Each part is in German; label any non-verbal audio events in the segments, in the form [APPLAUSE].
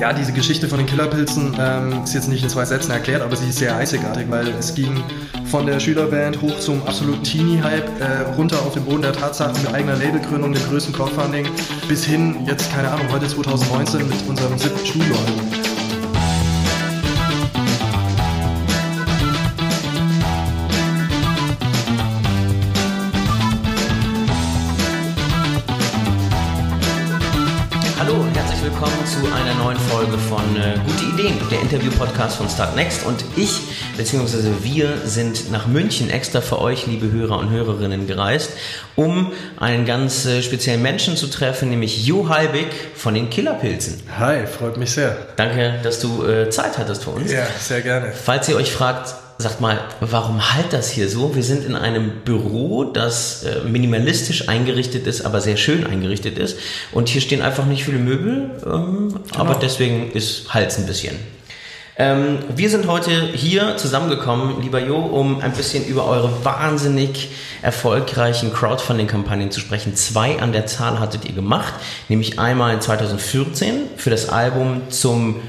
ja, diese Geschichte von den Killerpilzen ähm, ist jetzt nicht in zwei Sätzen erklärt, aber sie ist sehr einzigartig, weil es ging von der Schülerband hoch zum absoluten Teenie-Hype, äh, runter auf den Boden der Tatsachen mit eigener Labelgründung, dem größten Crowdfunding, bis hin, jetzt keine Ahnung, heute 2019 mit unserem siebten Studioalbum. Zu einer neuen Folge von äh, Gute Ideen, der Interview-Podcast von Start Next. Und ich, beziehungsweise wir, sind nach München extra für euch, liebe Hörer und Hörerinnen, gereist, um einen ganz äh, speziellen Menschen zu treffen, nämlich Jo Halbig von den Killerpilzen. Hi, freut mich sehr. Danke, dass du äh, Zeit hattest für uns. Ja, sehr gerne. Falls ihr euch fragt, sagt mal, warum halt das hier so? Wir sind in einem Büro, das äh, minimalistisch eingerichtet ist, aber sehr schön eingerichtet ist. Und hier stehen einfach nicht viele Möbel, ähm, genau. aber deswegen ist Hals ein bisschen. Ähm, wir sind heute hier zusammengekommen, lieber Jo, um ein bisschen über eure wahnsinnig erfolgreichen Crowdfunding-Kampagnen zu sprechen. Zwei an der Zahl hattet ihr gemacht, nämlich einmal 2014 für das Album zum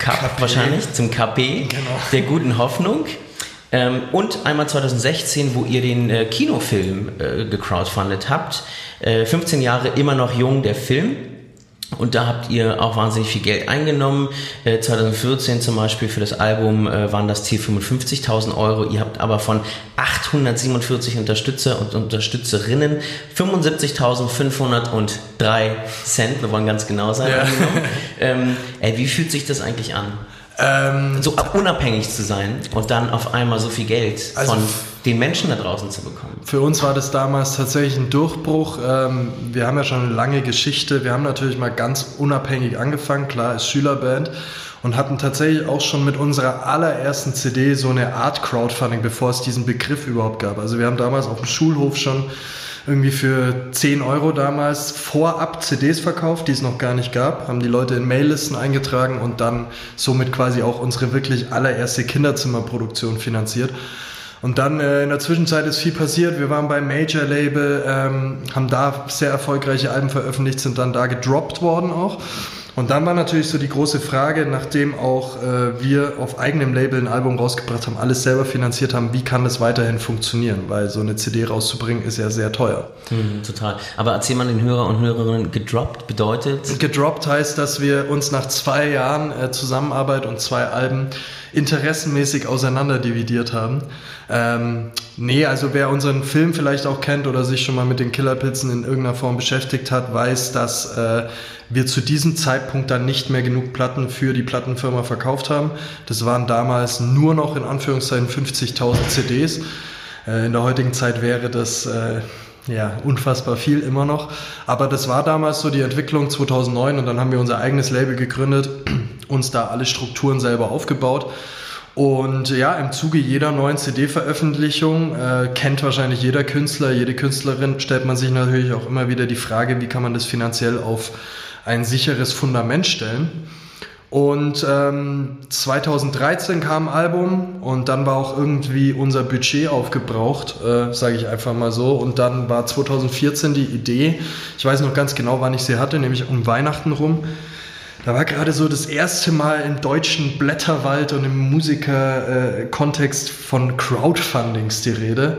Cup wahrscheinlich, zum KP genau. der guten Hoffnung. Ähm, und einmal 2016, wo ihr den äh, Kinofilm äh, gecrowdfundet habt. Äh, 15 Jahre immer noch jung, der Film. Und da habt ihr auch wahnsinnig viel Geld eingenommen. Äh, 2014 zum Beispiel für das Album äh, waren das Ziel 55.000 Euro. Ihr habt aber von 847 Unterstützer und Unterstützerinnen 75.503 Cent, wir wollen ganz genau sein, ja. [LAUGHS] ähm, ey, wie fühlt sich das eigentlich an? Ähm, so unabhängig zu sein und dann auf einmal so viel Geld also von den Menschen da draußen zu bekommen. Für uns war das damals tatsächlich ein Durchbruch. Ähm, wir haben ja schon eine lange Geschichte. Wir haben natürlich mal ganz unabhängig angefangen, klar als Schülerband und hatten tatsächlich auch schon mit unserer allerersten CD so eine Art Crowdfunding, bevor es diesen Begriff überhaupt gab. Also wir haben damals auf dem Schulhof schon irgendwie für 10 Euro damals vorab CDs verkauft, die es noch gar nicht gab, haben die Leute in Maillisten eingetragen und dann somit quasi auch unsere wirklich allererste Kinderzimmerproduktion finanziert. Und dann äh, in der Zwischenzeit ist viel passiert. Wir waren beim Major Label, ähm, haben da sehr erfolgreiche Alben veröffentlicht, sind dann da gedroppt worden auch. Und dann war natürlich so die große Frage, nachdem auch äh, wir auf eigenem Label ein Album rausgebracht haben, alles selber finanziert haben, wie kann das weiterhin funktionieren? Weil so eine CD rauszubringen ist ja sehr teuer. Mhm, total. Aber erzähl mal den Hörer und Hörerinnen, gedroppt bedeutet? Gedroppt heißt, dass wir uns nach zwei Jahren äh, Zusammenarbeit und zwei Alben interessenmäßig auseinanderdividiert haben. Ähm, nee, also wer unseren Film vielleicht auch kennt oder sich schon mal mit den Killerpilzen in irgendeiner Form beschäftigt hat, weiß, dass äh, wir zu diesem Zeitpunkt dann nicht mehr genug Platten für die Plattenfirma verkauft haben. Das waren damals nur noch in Anführungszeichen 50.000 CDs. Äh, in der heutigen Zeit wäre das äh, ja, unfassbar viel immer noch. Aber das war damals so die Entwicklung 2009 und dann haben wir unser eigenes Label gegründet, [CLEARS THROAT] uns da alle Strukturen selber aufgebaut und ja, im Zuge jeder neuen CD-Veröffentlichung äh, kennt wahrscheinlich jeder Künstler, jede Künstlerin, stellt man sich natürlich auch immer wieder die Frage, wie kann man das finanziell auf ein sicheres Fundament stellen. Und ähm, 2013 kam ein Album und dann war auch irgendwie unser Budget aufgebraucht, äh, sage ich einfach mal so. Und dann war 2014 die Idee, ich weiß noch ganz genau, wann ich sie hatte, nämlich um Weihnachten rum, da war gerade so das erste Mal im deutschen Blätterwald und im Musiker-Kontext von Crowdfundings die Rede.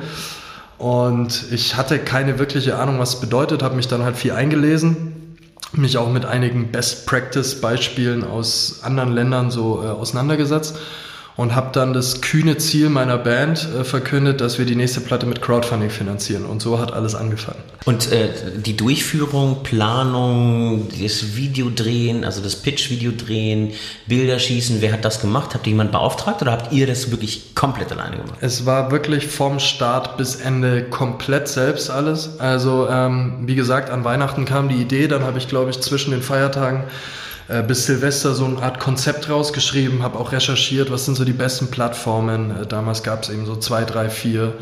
Und ich hatte keine wirkliche Ahnung, was es bedeutet, habe mich dann halt viel eingelesen, mich auch mit einigen Best-Practice-Beispielen aus anderen Ländern so äh, auseinandergesetzt und habe dann das kühne Ziel meiner Band äh, verkündet, dass wir die nächste Platte mit Crowdfunding finanzieren. Und so hat alles angefangen. Und äh, die Durchführung, Planung, das Videodrehen, also das Pitch-Video drehen, Bilder schießen, wer hat das gemacht? Habt ihr jemanden beauftragt oder habt ihr das wirklich komplett alleine gemacht? Es war wirklich vom Start bis Ende komplett selbst alles. Also ähm, wie gesagt, an Weihnachten kam die Idee, dann habe ich, glaube ich, zwischen den Feiertagen äh, bis Silvester so eine Art Konzept rausgeschrieben, habe auch recherchiert, was sind so die besten Plattformen. Äh, damals gab es eben so zwei, drei, vier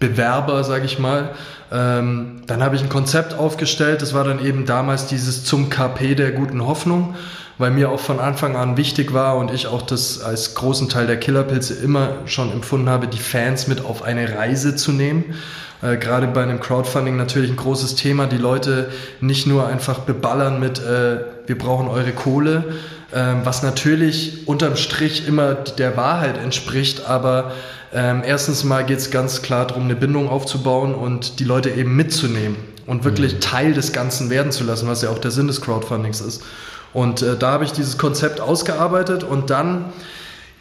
Bewerber, sage ich mal. Ähm, dann habe ich ein Konzept aufgestellt, das war dann eben damals dieses zum KP der guten Hoffnung, weil mir auch von Anfang an wichtig war und ich auch das als großen Teil der Killerpilze immer schon empfunden habe, die Fans mit auf eine Reise zu nehmen. Äh, Gerade bei einem Crowdfunding natürlich ein großes Thema, die Leute nicht nur einfach beballern mit, äh, wir brauchen eure Kohle, ähm, was natürlich unterm Strich immer der Wahrheit entspricht, aber ähm, erstens mal geht es ganz klar darum, eine Bindung aufzubauen und die Leute eben mitzunehmen und wirklich mhm. Teil des Ganzen werden zu lassen, was ja auch der Sinn des Crowdfundings ist. Und äh, da habe ich dieses Konzept ausgearbeitet und dann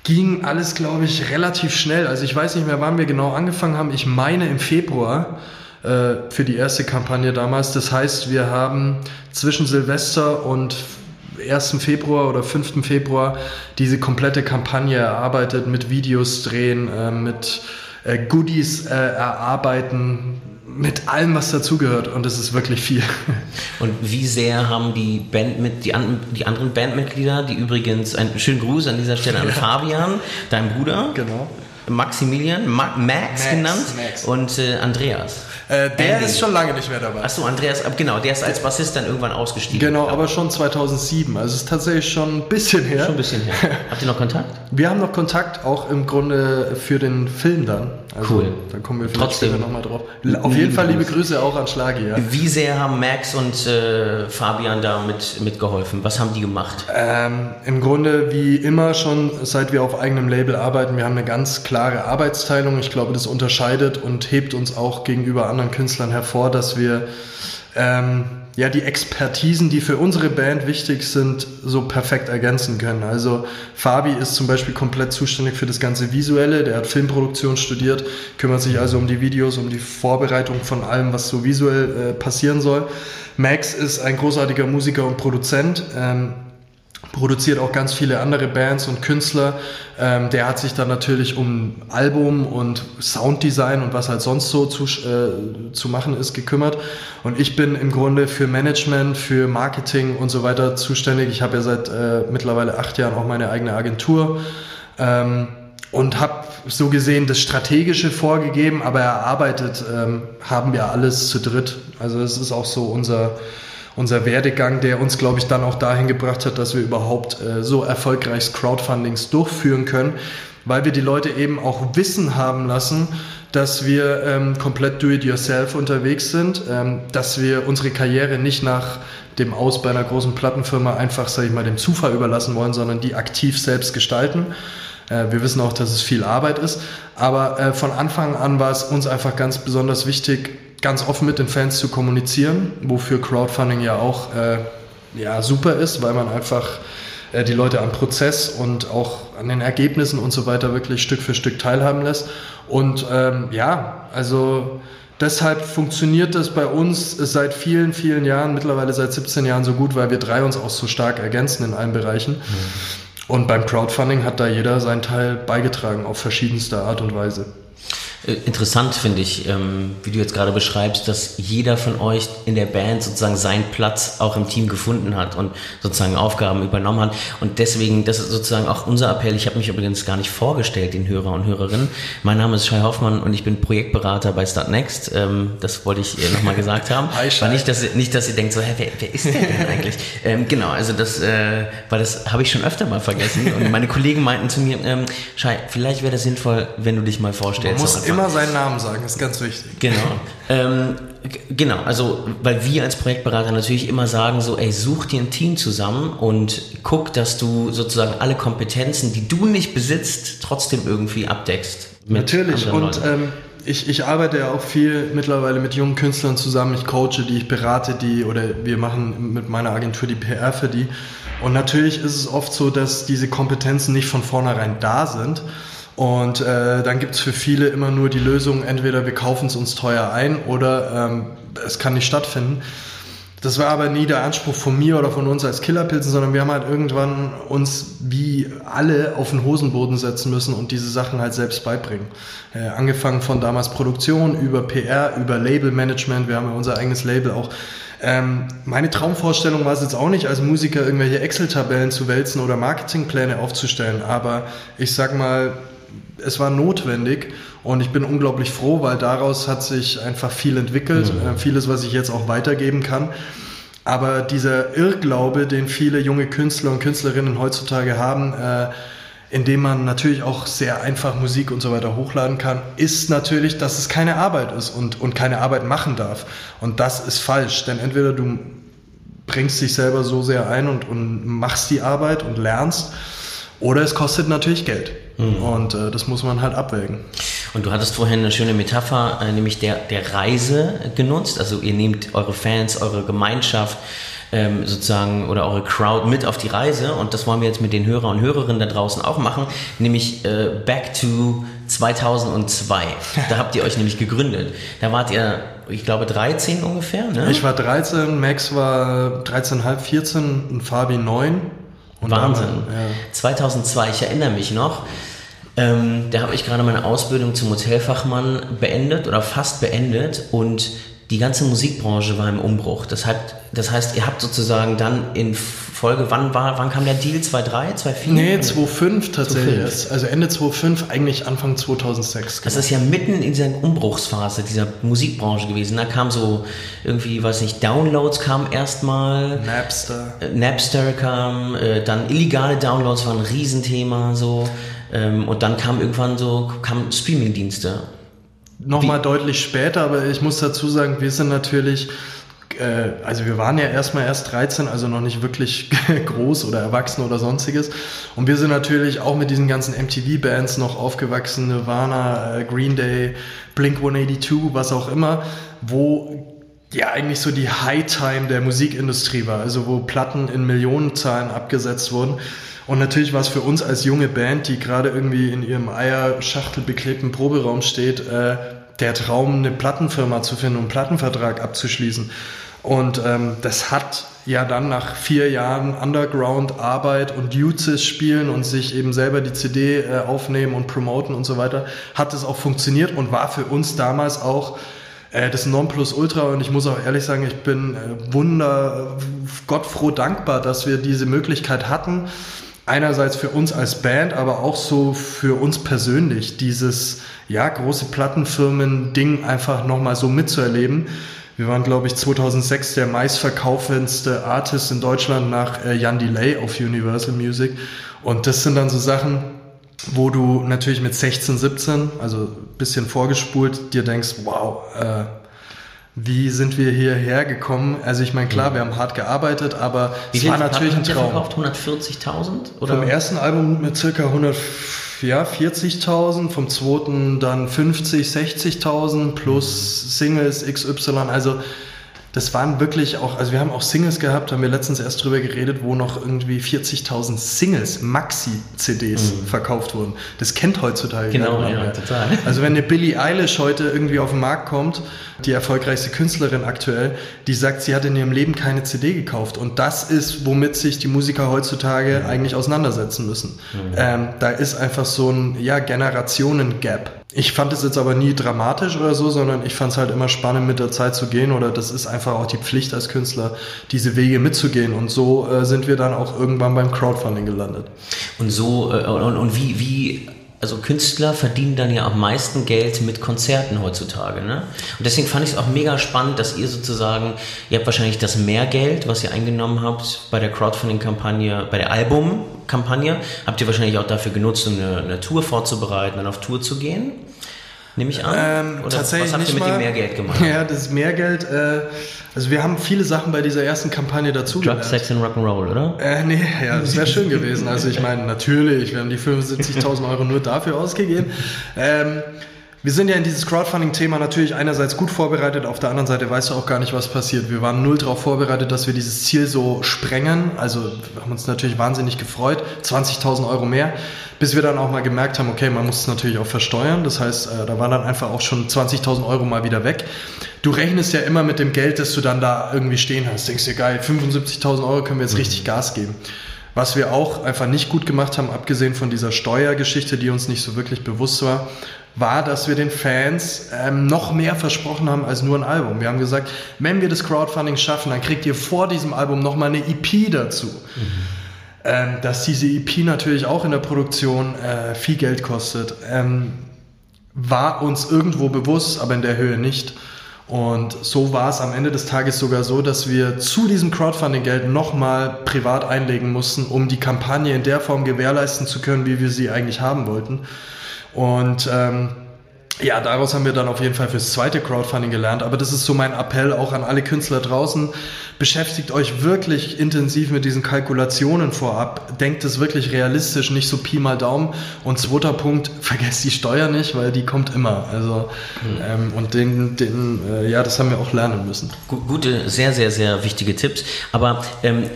ging alles, glaube ich, relativ schnell. Also ich weiß nicht mehr, wann wir genau angefangen haben. Ich meine im Februar äh, für die erste Kampagne damals. Das heißt, wir haben zwischen Silvester und 1. Februar oder 5. Februar diese komplette Kampagne erarbeitet mit Videos drehen, äh, mit äh, Goodies äh, erarbeiten, mit allem, was dazugehört und es ist wirklich viel. Und wie sehr haben die Band mit die, an, die anderen Bandmitglieder, die übrigens einen schönen Gruß an dieser Stelle an Fabian, dein Bruder, genau. Maximilian, Ma Max, Max, genannt Max. und äh, Andreas. Äh, der Andy. ist schon lange nicht mehr dabei. Achso, Andreas, genau, der ist als Bassist dann irgendwann ausgestiegen. Genau, aber schon 2007. Also es ist tatsächlich schon ein bisschen her. Schon ein bisschen her. [LAUGHS] Habt ihr noch Kontakt? Wir haben noch Kontakt, auch im Grunde für den Film dann. Also, cool. Da kommen wir vielleicht Trotzdem, später nochmal drauf. Auf jeden Fall liebe Grüße auch an Schlagi. Ja. Wie sehr haben Max und äh, Fabian da mit, mitgeholfen? Was haben die gemacht? Ähm, Im Grunde wie immer schon, seit wir auf eigenem Label arbeiten, wir haben eine ganz klare Arbeitsteilung. Ich glaube, das unterscheidet und hebt uns auch gegenüber anderen Künstlern hervor, dass wir ähm, ja, die Expertisen, die für unsere Band wichtig sind, so perfekt ergänzen können. Also Fabi ist zum Beispiel komplett zuständig für das ganze Visuelle, der hat Filmproduktion studiert, kümmert sich also um die Videos, um die Vorbereitung von allem, was so visuell äh, passieren soll. Max ist ein großartiger Musiker und Produzent. Ähm, produziert auch ganz viele andere Bands und Künstler. Ähm, der hat sich dann natürlich um Album und Sounddesign und was halt sonst so zu, äh, zu machen ist gekümmert. Und ich bin im Grunde für Management, für Marketing und so weiter zuständig. Ich habe ja seit äh, mittlerweile acht Jahren auch meine eigene Agentur. Ähm, und habe so gesehen das Strategische vorgegeben, aber erarbeitet ähm, haben wir alles zu dritt. Also es ist auch so unser unser Werdegang, der uns, glaube ich, dann auch dahin gebracht hat, dass wir überhaupt äh, so erfolgreich Crowdfundings durchführen können, weil wir die Leute eben auch wissen haben lassen, dass wir ähm, komplett do-it-yourself unterwegs sind, ähm, dass wir unsere Karriere nicht nach dem Aus bei einer großen Plattenfirma einfach, sage ich mal, dem Zufall überlassen wollen, sondern die aktiv selbst gestalten. Äh, wir wissen auch, dass es viel Arbeit ist, aber äh, von Anfang an war es uns einfach ganz besonders wichtig, ganz offen mit den Fans zu kommunizieren, wofür Crowdfunding ja auch äh, ja, super ist, weil man einfach äh, die Leute am Prozess und auch an den Ergebnissen und so weiter wirklich Stück für Stück teilhaben lässt. Und ähm, ja, also deshalb funktioniert das bei uns seit vielen, vielen Jahren, mittlerweile seit 17 Jahren so gut, weil wir drei uns auch so stark ergänzen in allen Bereichen. Mhm. Und beim Crowdfunding hat da jeder seinen Teil beigetragen auf verschiedenste Art und Weise. Äh, interessant finde ich, ähm, wie du jetzt gerade beschreibst, dass jeder von euch in der Band sozusagen seinen Platz auch im Team gefunden hat und sozusagen Aufgaben übernommen hat. Und deswegen, das ist sozusagen auch unser Appell. Ich habe mich übrigens gar nicht vorgestellt, den Hörer und Hörerinnen. Mein Name ist Shai Hoffmann und ich bin Projektberater bei Startnext. Ähm, das wollte ich nochmal gesagt haben. Hi, Shai. nicht, dass, nicht, dass ihr denkt, so, hä, wer, wer ist der denn eigentlich? ähm, genau, also das, äh, weil das habe ich schon öfter mal vergessen. Und meine Kollegen meinten zu mir, ähm, Shai, vielleicht wäre das sinnvoll, wenn du dich mal vorstellst immer seinen Namen sagen, ist ganz wichtig. Genau. ähm, genau, also weil wir als Projektberater natürlich immer sagen, so, ey, such dir ein Team zusammen und guck, dass du sozusagen alle Kompetenzen, die du nicht besitzt, trotzdem irgendwie abdeckst. Natürlich. Und ähm, ich, ich arbeite ja auch viel mittlerweile mit jungen Künstlern zusammen. Ich coache die, ich berate die oder wir machen mit meiner Agentur die PR für die. Und natürlich ist es oft so, dass diese Kompetenzen nicht von vornherein da sind. Und äh, dann gibt es für viele immer nur die Lösung, entweder wir kaufen es uns teuer ein oder ähm, es kann nicht stattfinden. Das war aber nie der Anspruch von mir oder von uns als Killerpilzen, sondern wir haben halt irgendwann uns wie alle auf den Hosenboden setzen müssen und diese Sachen halt selbst beibringen. Äh, angefangen von damals Produktion über PR, über Labelmanagement. Wir haben ja unser eigenes Label auch. Ähm, meine Traumvorstellung war es jetzt auch nicht, als Musiker irgendwelche Excel-Tabellen zu wälzen oder Marketingpläne aufzustellen. Aber ich sag mal, es war notwendig und ich bin unglaublich froh, weil daraus hat sich einfach viel entwickelt, mhm. Äh, vieles, was ich jetzt auch weitergeben kann. Aber dieser Irrglaube, den viele junge Künstler und Künstlerinnen heutzutage haben, äh, indem man natürlich auch sehr einfach Musik und so weiter hochladen kann, ist natürlich, dass es keine Arbeit ist und, und keine Arbeit machen darf. Und das ist falsch, denn entweder du bringst dich selber so sehr ein und, und machst die Arbeit und lernst, oder es kostet natürlich Geld. Mhm. Und äh, das muss man halt abwägen. Und du hattest vorhin eine schöne Metapher, äh, nämlich der, der Reise genutzt. Also ihr nehmt eure Fans, eure Gemeinschaft, ähm, sozusagen oder eure Crowd mit auf die Reise und das wollen wir jetzt mit den Hörer und Hörerinnen da draußen auch machen, nämlich äh, Back to 2002. [LAUGHS] Da habt ihr euch nämlich gegründet. Da wart ihr, ich glaube, 13 ungefähr, ne? Ich war 13, Max war 13,5, 14 und Fabi 9. Und Wahnsinn. Dann, ja. 2002, ich erinnere mich noch. Ähm, da habe ich gerade meine Ausbildung zum Hotelfachmann beendet oder fast beendet und die ganze Musikbranche war im Umbruch. Das, hat, das heißt, ihr habt sozusagen dann in Folge, wann, war, wann kam der Deal? 2.3, 2.4? Nee, 2.5 tatsächlich. 2, also Ende 2.5, eigentlich Anfang 2006. Genau. Das ist ja mitten in dieser Umbruchsphase dieser Musikbranche gewesen. Da kam so irgendwie, weiß nicht, Downloads kamen erstmal. Napster. Äh, Napster kam, äh, dann illegale Downloads waren ein Riesenthema so. Ähm, und dann kam irgendwann so, kamen Streamingdienste nochmal deutlich später, aber ich muss dazu sagen, wir sind natürlich, äh, also wir waren ja erstmal erst 13, also noch nicht wirklich [LAUGHS] groß oder erwachsen oder sonstiges. Und wir sind natürlich auch mit diesen ganzen MTV-Bands noch aufgewachsen, Nirvana, äh, Green Day, Blink 182, was auch immer, wo ja eigentlich so die High-Time der Musikindustrie war, also wo Platten in Millionenzahlen abgesetzt wurden. Und natürlich war es für uns als junge Band, die gerade irgendwie in ihrem Eierschachtel beklebten Proberaum steht, äh, der Traum, eine Plattenfirma zu finden und einen Plattenvertrag abzuschließen. Und ähm, das hat ja dann nach vier Jahren Underground-Arbeit und Duces spielen und sich eben selber die CD äh, aufnehmen und promoten und so weiter, hat es auch funktioniert und war für uns damals auch äh, das Nonplusultra und ich muss auch ehrlich sagen, ich bin äh, wunder, gottfroh dankbar, dass wir diese Möglichkeit hatten einerseits für uns als Band, aber auch so für uns persönlich, dieses ja große Plattenfirmen-Ding einfach nochmal so mitzuerleben. Wir waren, glaube ich, 2006 der meistverkaufendste Artist in Deutschland nach äh, Jan Delay auf Universal Music. Und das sind dann so Sachen, wo du natürlich mit 16, 17, also bisschen vorgespult, dir denkst, wow, äh, wie sind wir hierher gekommen? Also ich meine, klar, wir haben hart gearbeitet, aber Wie es war natürlich ein Traum. verkauft? 140.000? Vom ersten Album mit circa 140.000, ja, vom zweiten dann 50, 60.000 plus Singles XY. Also das waren wirklich auch, also wir haben auch Singles gehabt, haben wir letztens erst drüber geredet, wo noch irgendwie 40.000 Singles, Maxi-CDs mhm. verkauft wurden. Das kennt heutzutage genau, ja, total. Also wenn eine Billie Eilish heute irgendwie auf den Markt kommt, die erfolgreichste Künstlerin aktuell, die sagt, sie hat in ihrem Leben keine CD gekauft. Und das ist, womit sich die Musiker heutzutage mhm. eigentlich auseinandersetzen müssen. Mhm. Ähm, da ist einfach so ein, ja, Generationen-Gap. Ich fand es jetzt aber nie dramatisch oder so, sondern ich fand es halt immer spannend, mit der Zeit zu gehen oder das ist einfach auch die Pflicht als Künstler, diese Wege mitzugehen. Und so äh, sind wir dann auch irgendwann beim Crowdfunding gelandet. Und so, äh, und, und wie, wie also Künstler verdienen dann ja am meisten Geld mit Konzerten heutzutage. Ne? Und deswegen fand ich es auch mega spannend, dass ihr sozusagen, ihr habt wahrscheinlich das Mehrgeld, was ihr eingenommen habt bei der Crowdfunding-Kampagne, bei der Album-Kampagne, habt ihr wahrscheinlich auch dafür genutzt, um eine, eine Tour vorzubereiten, dann auf Tour zu gehen. Nehme ich an? Ähm, Oder tatsächlich was habt ihr mit mal. dem Mehrgeld gemacht? Ja, das Mehrgeld, äh, also wir haben viele Sachen bei dieser ersten Kampagne dazu Drug, Sex and Rock'n'Roll, oder? Äh, nee, ja, das wäre schön gewesen. Also ich meine, natürlich, wir haben die 75.000 Euro nur dafür ausgegeben. Ähm, wir sind ja in dieses Crowdfunding-Thema natürlich einerseits gut vorbereitet, auf der anderen Seite weißt du auch gar nicht, was passiert. Wir waren null darauf vorbereitet, dass wir dieses Ziel so sprengen. Also wir haben uns natürlich wahnsinnig gefreut. 20.000 Euro mehr, bis wir dann auch mal gemerkt haben, okay, man muss es natürlich auch versteuern. Das heißt, äh, da waren dann einfach auch schon 20.000 Euro mal wieder weg. Du rechnest ja immer mit dem Geld, das du dann da irgendwie stehen hast. Denkst dir, geil, 75.000 Euro können wir jetzt richtig Gas geben. Was wir auch einfach nicht gut gemacht haben, abgesehen von dieser Steuergeschichte, die uns nicht so wirklich bewusst war, war, dass wir den Fans ähm, noch mehr versprochen haben als nur ein Album. Wir haben gesagt, wenn wir das Crowdfunding schaffen, dann kriegt ihr vor diesem Album nochmal eine EP dazu. Mhm. Ähm, dass diese EP natürlich auch in der Produktion äh, viel Geld kostet, ähm, war uns irgendwo bewusst, aber in der Höhe nicht. Und so war es am Ende des Tages sogar so, dass wir zu diesem Crowdfunding-Geld nochmal privat einlegen mussten, um die Kampagne in der Form gewährleisten zu können, wie wir sie eigentlich haben wollten. Und ähm, ja, daraus haben wir dann auf jeden Fall fürs zweite Crowdfunding gelernt. Aber das ist so mein Appell auch an alle Künstler draußen. Beschäftigt euch wirklich intensiv mit diesen Kalkulationen vorab. Denkt es wirklich realistisch, nicht so Pi mal Daumen. Und zweiter Punkt, [LAUGHS] vergesst die Steuer nicht, weil die kommt immer. Also, mhm. ähm, und den, den äh, ja, das haben wir auch lernen müssen. Gute, sehr, sehr, sehr wichtige Tipps. Aber ähm,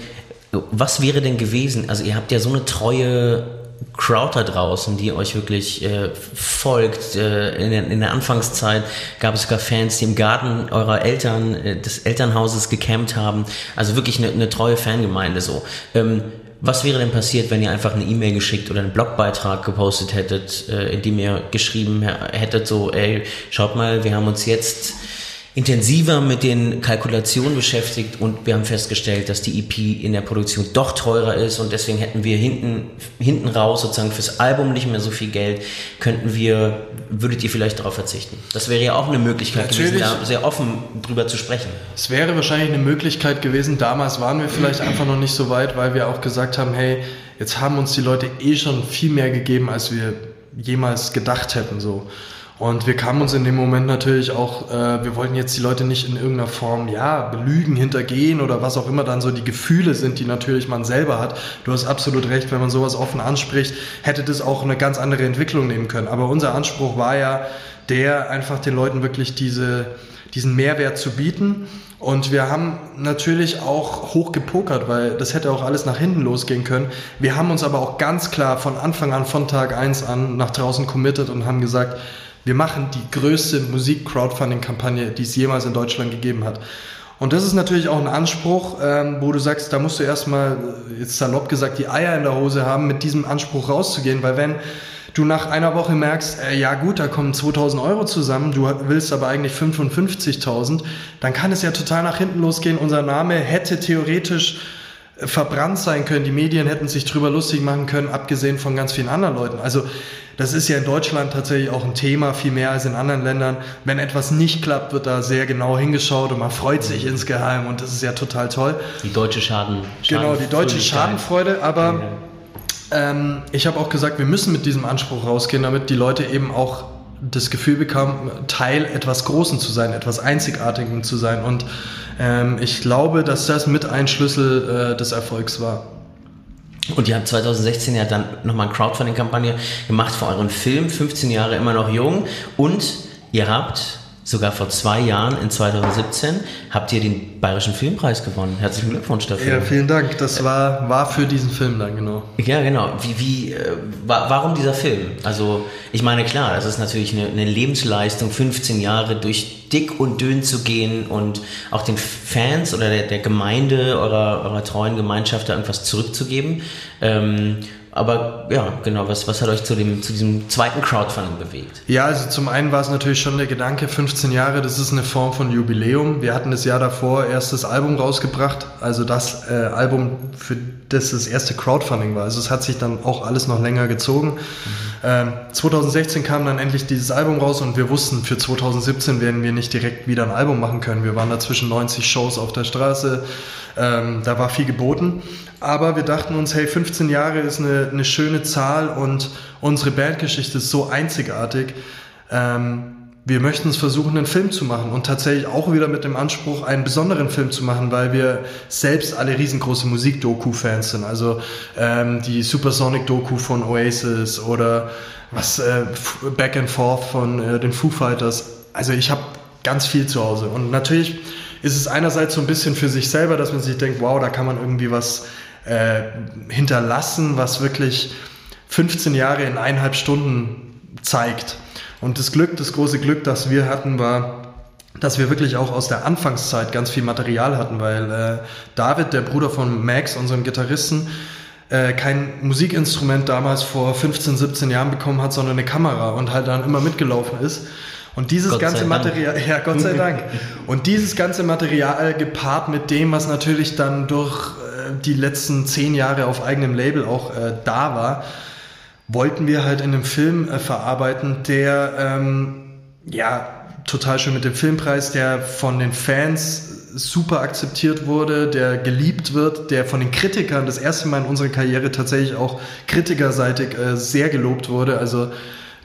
was wäre denn gewesen? Also, ihr habt ja so eine treue Crowd da draußen, die euch wirklich äh, folgt. Äh, in, der, in, der, Anfangszeit gab es sogar Fans, die im Garten eurer Eltern, äh, des Elternhauses gecampt haben. Also wirklich eine, eine treue Fangemeinde so. Ähm, was wäre denn passiert, wenn ihr einfach eine E-Mail geschickt oder einen Blogbeitrag gepostet hättet, äh, in dem ihr geschrieben hättet, so, ey, schaut mal, wir haben uns jetzt intensiver mit den Kalkulationen beschäftigt und wir haben festgestellt, dass die EP in der Produktion doch teurer ist und deswegen hätten wir hinten, hinten raus sozusagen fürs Album nicht mehr so viel Geld, könnten wir, würdet ihr vielleicht darauf verzichten? Das wäre ja auch eine Möglichkeit Natürlich. gewesen, da sehr offen drüber zu sprechen. Es wäre wahrscheinlich eine Möglichkeit gewesen, damals waren wir vielleicht einfach noch nicht so weit, weil wir auch gesagt haben, hey, jetzt haben uns die Leute eh schon viel mehr gegeben, als wir jemals gedacht hätten, so. Und wir kamen uns in dem Moment natürlich auch, äh, wir wollten jetzt die Leute nicht in irgendeiner Form, ja, belügen, hintergehen oder was auch immer dann so die Gefühle sind, die natürlich man selber hat. Du hast absolut recht, wenn man sowas offen anspricht, hätte das auch eine ganz andere Entwicklung nehmen können. Aber unser Anspruch war ja, der einfach den Leuten wirklich diese, diesen Mehrwert zu bieten. Und wir haben natürlich auch hoch gepokert, weil das hätte auch alles nach hinten losgehen können. Wir haben uns aber auch ganz klar von Anfang an, von Tag eins an nach draußen committed und haben gesagt, wir machen die größte Musik-Crowdfunding-Kampagne, die es jemals in Deutschland gegeben hat. Und das ist natürlich auch ein Anspruch, ähm, wo du sagst, da musst du erstmal, äh, jetzt salopp gesagt, die Eier in der Hose haben, mit diesem Anspruch rauszugehen, weil wenn du nach einer Woche merkst, äh, ja gut, da kommen 2000 Euro zusammen, du willst aber eigentlich 55.000, dann kann es ja total nach hinten losgehen. Unser Name hätte theoretisch verbrannt sein können, die Medien hätten sich drüber lustig machen können, abgesehen von ganz vielen anderen Leuten. Also das ist ja in Deutschland tatsächlich auch ein Thema, viel mehr als in anderen Ländern. Wenn etwas nicht klappt, wird da sehr genau hingeschaut und man freut sich mhm. insgeheim und das ist ja total toll. Die deutsche Schaden. Genau, die deutsche Schadenfreude, aber ähm, ich habe auch gesagt, wir müssen mit diesem Anspruch rausgehen, damit die Leute eben auch das Gefühl bekommen, Teil etwas Großen zu sein, etwas Einzigartigem zu sein. Und ähm, ich glaube, dass das mit ein Schlüssel äh, des Erfolgs war. Und ihr habt 2016 ja dann nochmal eine Crowdfunding-Kampagne gemacht für euren Film, 15 Jahre immer noch jung. Und ihr habt sogar vor zwei Jahren, in 2017, habt ihr den Bayerischen Filmpreis gewonnen. Herzlichen Glückwunsch dafür. Ja, vielen Dank. Das war, war für diesen Film dann, genau. Ja, genau. Wie, wie, äh, warum dieser Film? Also, ich meine, klar, das ist natürlich eine, eine Lebensleistung, 15 Jahre durch dick und dünn zu gehen und auch den Fans oder der, der Gemeinde, eurer, eurer treuen Gemeinschaft da irgendwas zurückzugeben. Ähm, aber ja, genau, was, was hat euch zu, dem, zu diesem zweiten Crowdfunding bewegt? Ja, also zum einen war es natürlich schon der Gedanke, 15 Jahre, das ist eine Form von Jubiläum. Wir hatten das Jahr davor erst das Album rausgebracht, also das äh, Album, für das das erste Crowdfunding war. Also es hat sich dann auch alles noch länger gezogen. Mhm. Ähm, 2016 kam dann endlich dieses Album raus und wir wussten, für 2017 werden wir nicht direkt wieder ein Album machen können. Wir waren da zwischen 90 Shows auf der Straße, ähm, da war viel geboten. Aber wir dachten uns, hey, 15 Jahre ist eine, eine schöne Zahl und unsere Bandgeschichte ist so einzigartig. Ähm, wir möchten es versuchen, einen Film zu machen und tatsächlich auch wieder mit dem Anspruch, einen besonderen Film zu machen, weil wir selbst alle riesengroße Musik-Doku-Fans sind. Also ähm, die Supersonic-Doku von Oasis oder was äh, Back and Forth von äh, den Foo Fighters. Also ich habe ganz viel zu Hause und natürlich ist es einerseits so ein bisschen für sich selber, dass man sich denkt, wow, da kann man irgendwie was äh, hinterlassen, was wirklich 15 Jahre in eineinhalb Stunden zeigt. Und das Glück, das große Glück, das wir hatten, war, dass wir wirklich auch aus der Anfangszeit ganz viel Material hatten, weil äh, David, der Bruder von Max, unserem Gitarristen, äh, kein Musikinstrument damals vor 15, 17 Jahren bekommen hat, sondern eine Kamera und halt dann immer mitgelaufen ist. Und dieses Gott ganze Material, [LAUGHS] ja, Gott sei Dank. [LAUGHS] Und dieses ganze Material gepaart mit dem, was natürlich dann durch die letzten zehn Jahre auf eigenem Label auch äh, da war, wollten wir halt in einem Film äh, verarbeiten, der ähm, ja total schön mit dem Filmpreis, der von den Fans super akzeptiert wurde, der geliebt wird, der von den Kritikern das erste Mal in unserer Karriere tatsächlich auch kritikerseitig äh, sehr gelobt wurde. Also